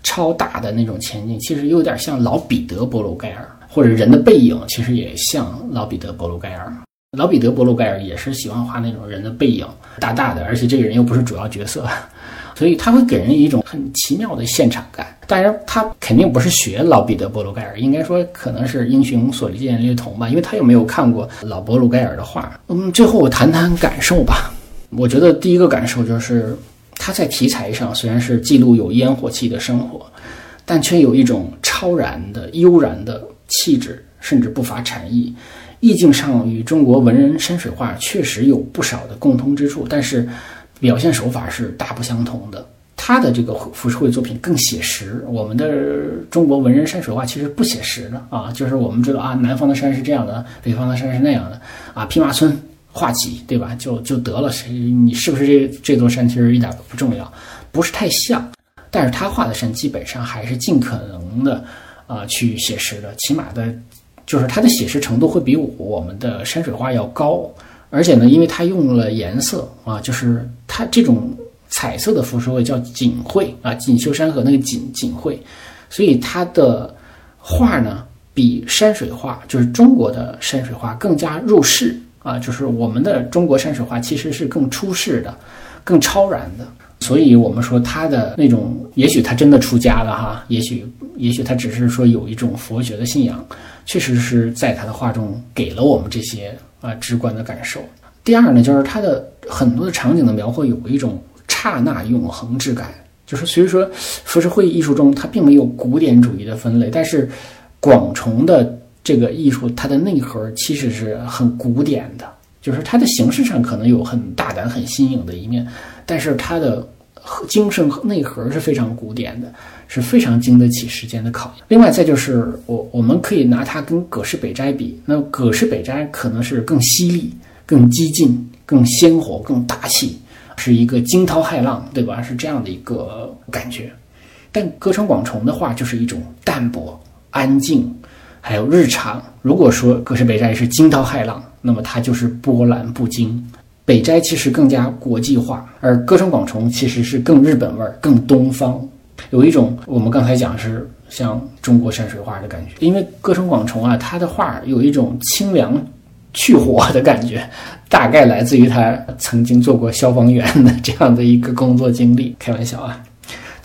超大的那种前景，其实有点像老彼得·博鲁盖尔，或者人的背影，其实也像老彼得·博鲁盖尔。老彼得·博鲁盖尔也是喜欢画那种人的背影，大大的，而且这个人又不是主要角色，所以他会给人一种很奇妙的现场感。当然，他肯定不是学老彼得·博鲁盖尔，应该说可能是英雄所见略同吧，因为他又没有看过老博鲁盖尔的画。嗯，最后我谈谈感受吧。我觉得第一个感受就是，它在题材上虽然是记录有烟火气的生活，但却有一种超然的悠然的气质，甚至不乏禅意。意境上与中国文人山水画确实有不少的共通之处，但是表现手法是大不相同的。他的这个浮世绘作品更写实，我们的中国文人山水画其实不写实的啊。就是我们知道啊，南方的山是这样的，北方的山是那样的啊，匹马村。画几对吧？就就得了。谁你是不是这这座山？其实一点都不重要，不是太像。但是他画的山基本上还是尽可能的啊去写实的，起码的，就是它的写实程度会比我们的山水画要高。而且呢，因为他用了颜色啊，就是他这种彩色的浮世绘叫锦绘啊，锦绣山河那个锦锦绘，所以他的画呢比山水画，就是中国的山水画更加入世。啊，就是我们的中国山水画其实是更出世的，更超然的，所以我们说他的那种，也许他真的出家了哈，也许也许他只是说有一种佛学的信仰，确实是在他的画中给了我们这些啊直观的感受。第二呢，就是他的很多的场景的描绘有一种刹那永恒之感，就是所以说浮世绘艺术中它并没有古典主义的分类，但是广重的。这个艺术它的内核其实是很古典的，就是它的形式上可能有很大胆、很新颖的一面，但是它的精神内核是非常古典的，是非常经得起时间的考验。另外，再就是我我们可以拿它跟葛饰北斋比，那葛饰北斋可能是更犀利、更激进、更鲜活、更大气，是一个惊涛骇浪，对吧？是这样的一个感觉。但歌川广重的话就是一种淡泊、安静，还有日常。如果说葛饰北斋是惊涛骇浪，那么它就是波澜不惊。北斋其实更加国际化，而歌声广重其实是更日本味儿、更东方，有一种我们刚才讲是像中国山水画的感觉。因为歌声广重啊，他的画有一种清凉、去火的感觉，大概来自于他曾经做过消防员的这样的一个工作经历。开玩笑啊，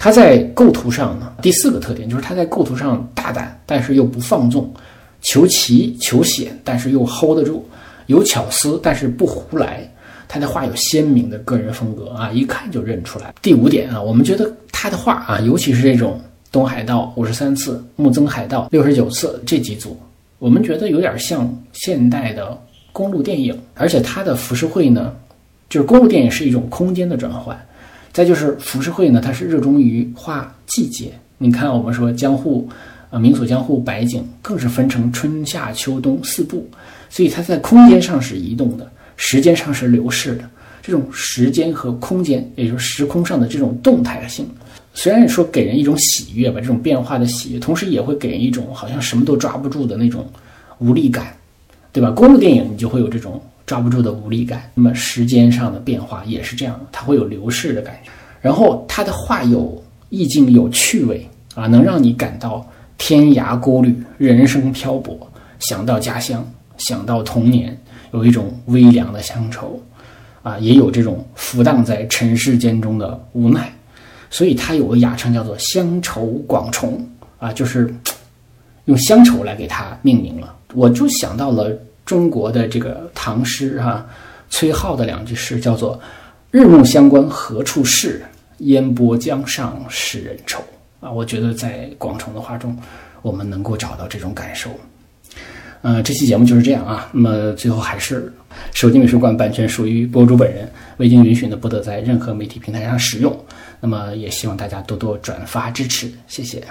他在构图上呢，第四个特点就是他在构图上大胆，但是又不放纵，求奇求险，但是又 hold 得住，有巧思，但是不胡来。他的画有鲜明的个人风格啊，一看就认出来。第五点啊，我们觉得他的画啊，尤其是这种东海道五十三次、木曾海道六十九次这几组，我们觉得有点像现代的公路电影。而且他的浮世绘呢，就是公路电影是一种空间的转换，再就是浮世绘呢，它是热衷于画季节。你看，我们说江户啊，民所江户百景更是分成春夏秋冬四部，所以它在空间上是移动的。时间上是流逝的，这种时间和空间，也就是时空上的这种动态性，虽然说给人一种喜悦吧，这种变化的喜悦，同时也会给人一种好像什么都抓不住的那种无力感，对吧？公路电影你就会有这种抓不住的无力感。那么时间上的变化也是这样，它会有流逝的感觉。然后他的画有意境、有趣味啊，能让你感到天涯孤旅、人生漂泊，想到家乡，想到童年。有一种微凉的乡愁，啊，也有这种浮荡在尘世间中的无奈，所以他有个雅称叫做“乡愁广虫”，啊，就是用乡愁来给他命名了。我就想到了中国的这个唐诗哈，崔颢的两句诗，叫做“日暮乡关何处是，烟波江上使人愁”。啊，我觉得在广重的画中，我们能够找到这种感受。呃，这期节目就是这样啊。那么最后还是，手机美术馆版权属于博主本人，未经允许呢，不得在任何媒体平台上使用。那么也希望大家多多转发支持，谢谢。